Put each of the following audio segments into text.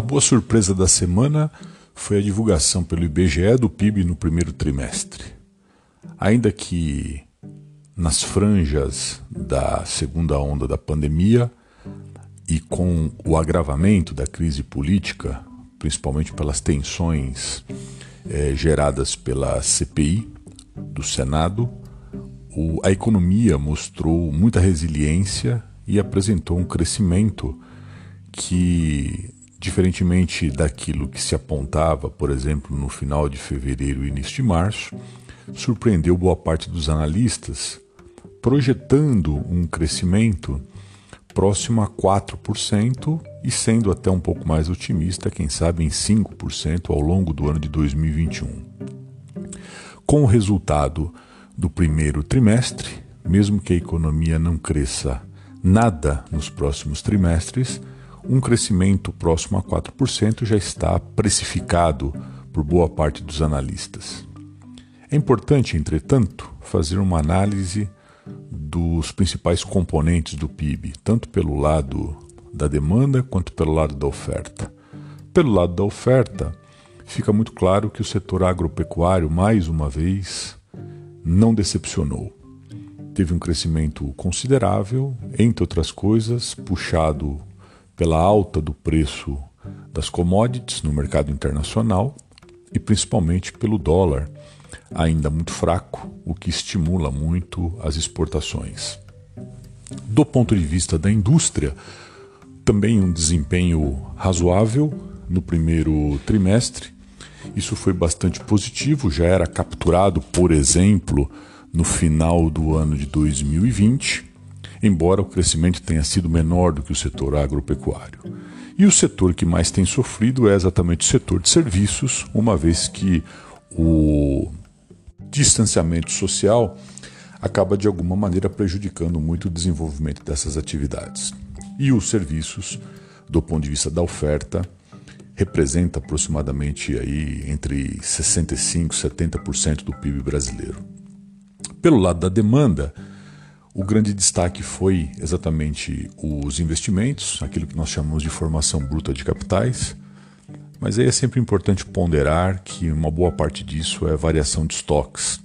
A boa surpresa da semana foi a divulgação pelo IBGE do PIB no primeiro trimestre. Ainda que nas franjas da segunda onda da pandemia e com o agravamento da crise política, principalmente pelas tensões eh, geradas pela CPI do Senado, o, a economia mostrou muita resiliência e apresentou um crescimento que Diferentemente daquilo que se apontava, por exemplo, no final de fevereiro e início de março, surpreendeu boa parte dos analistas, projetando um crescimento próximo a 4% e sendo até um pouco mais otimista, quem sabe em 5% ao longo do ano de 2021. Com o resultado do primeiro trimestre, mesmo que a economia não cresça nada nos próximos trimestres, um crescimento próximo a 4% já está precificado por boa parte dos analistas. É importante, entretanto, fazer uma análise dos principais componentes do PIB, tanto pelo lado da demanda quanto pelo lado da oferta. Pelo lado da oferta, fica muito claro que o setor agropecuário, mais uma vez, não decepcionou. Teve um crescimento considerável, entre outras coisas, puxado pela alta do preço das commodities no mercado internacional e principalmente pelo dólar ainda muito fraco, o que estimula muito as exportações. Do ponto de vista da indústria, também um desempenho razoável no primeiro trimestre. Isso foi bastante positivo, já era capturado, por exemplo, no final do ano de 2020 embora o crescimento tenha sido menor do que o setor agropecuário. E o setor que mais tem sofrido é exatamente o setor de serviços, uma vez que o distanciamento social acaba de alguma maneira prejudicando muito o desenvolvimento dessas atividades. E os serviços, do ponto de vista da oferta, representa aproximadamente aí entre 65 e 70% do PIB brasileiro. Pelo lado da demanda, o grande destaque foi exatamente os investimentos, aquilo que nós chamamos de formação bruta de capitais. Mas aí é sempre importante ponderar que uma boa parte disso é variação de estoques,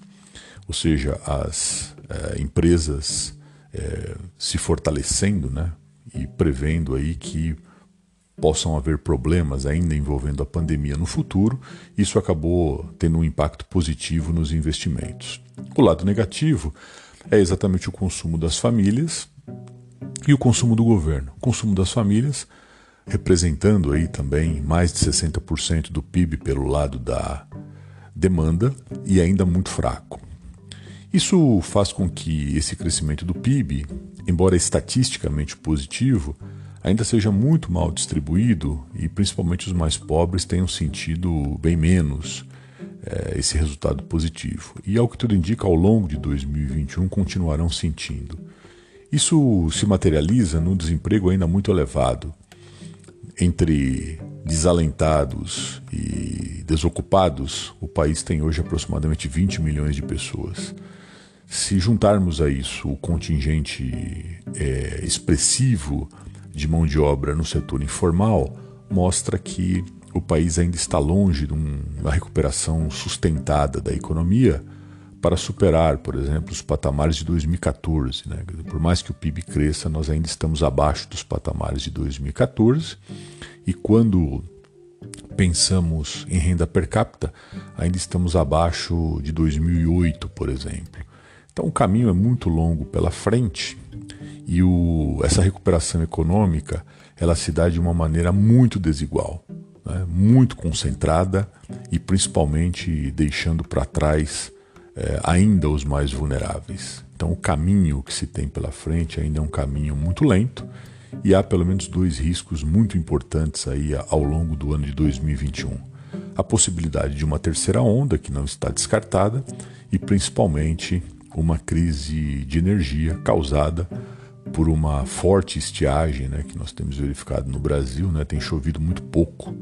ou seja, as é, empresas é, se fortalecendo né, e prevendo aí que possam haver problemas ainda envolvendo a pandemia no futuro, isso acabou tendo um impacto positivo nos investimentos. O lado negativo é exatamente o consumo das famílias e o consumo do governo. O consumo das famílias, representando aí também mais de 60% do PIB pelo lado da demanda e ainda muito fraco. Isso faz com que esse crescimento do PIB, embora estatisticamente positivo, ainda seja muito mal distribuído e principalmente os mais pobres tenham sentido bem menos é, esse resultado positivo. E ao que tudo indica, ao longo de 2021 continuarão sentindo. Isso se materializa num desemprego ainda muito elevado. Entre desalentados e desocupados, o país tem hoje aproximadamente 20 milhões de pessoas. Se juntarmos a isso o contingente é, expressivo de mão de obra no setor informal, mostra que o país ainda está longe de uma recuperação sustentada da economia para superar, por exemplo, os patamares de 2014. Né? Por mais que o PIB cresça, nós ainda estamos abaixo dos patamares de 2014 e quando pensamos em renda per capita, ainda estamos abaixo de 2008, por exemplo. Então o caminho é muito longo pela frente e o, essa recuperação econômica ela se dá de uma maneira muito desigual né, muito concentrada e principalmente deixando para trás é, ainda os mais vulneráveis. Então, o caminho que se tem pela frente ainda é um caminho muito lento e há pelo menos dois riscos muito importantes aí ao longo do ano de 2021. A possibilidade de uma terceira onda, que não está descartada, e principalmente uma crise de energia causada por uma forte estiagem né, que nós temos verificado no Brasil. Né, tem chovido muito pouco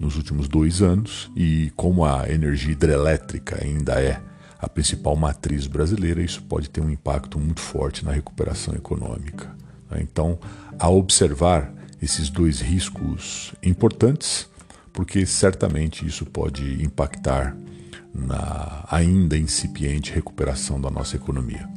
nos últimos dois anos e como a energia hidrelétrica ainda é a principal matriz brasileira, isso pode ter um impacto muito forte na recuperação econômica. Né? Então, a observar esses dois riscos importantes, porque certamente isso pode impactar na ainda incipiente recuperação da nossa economia.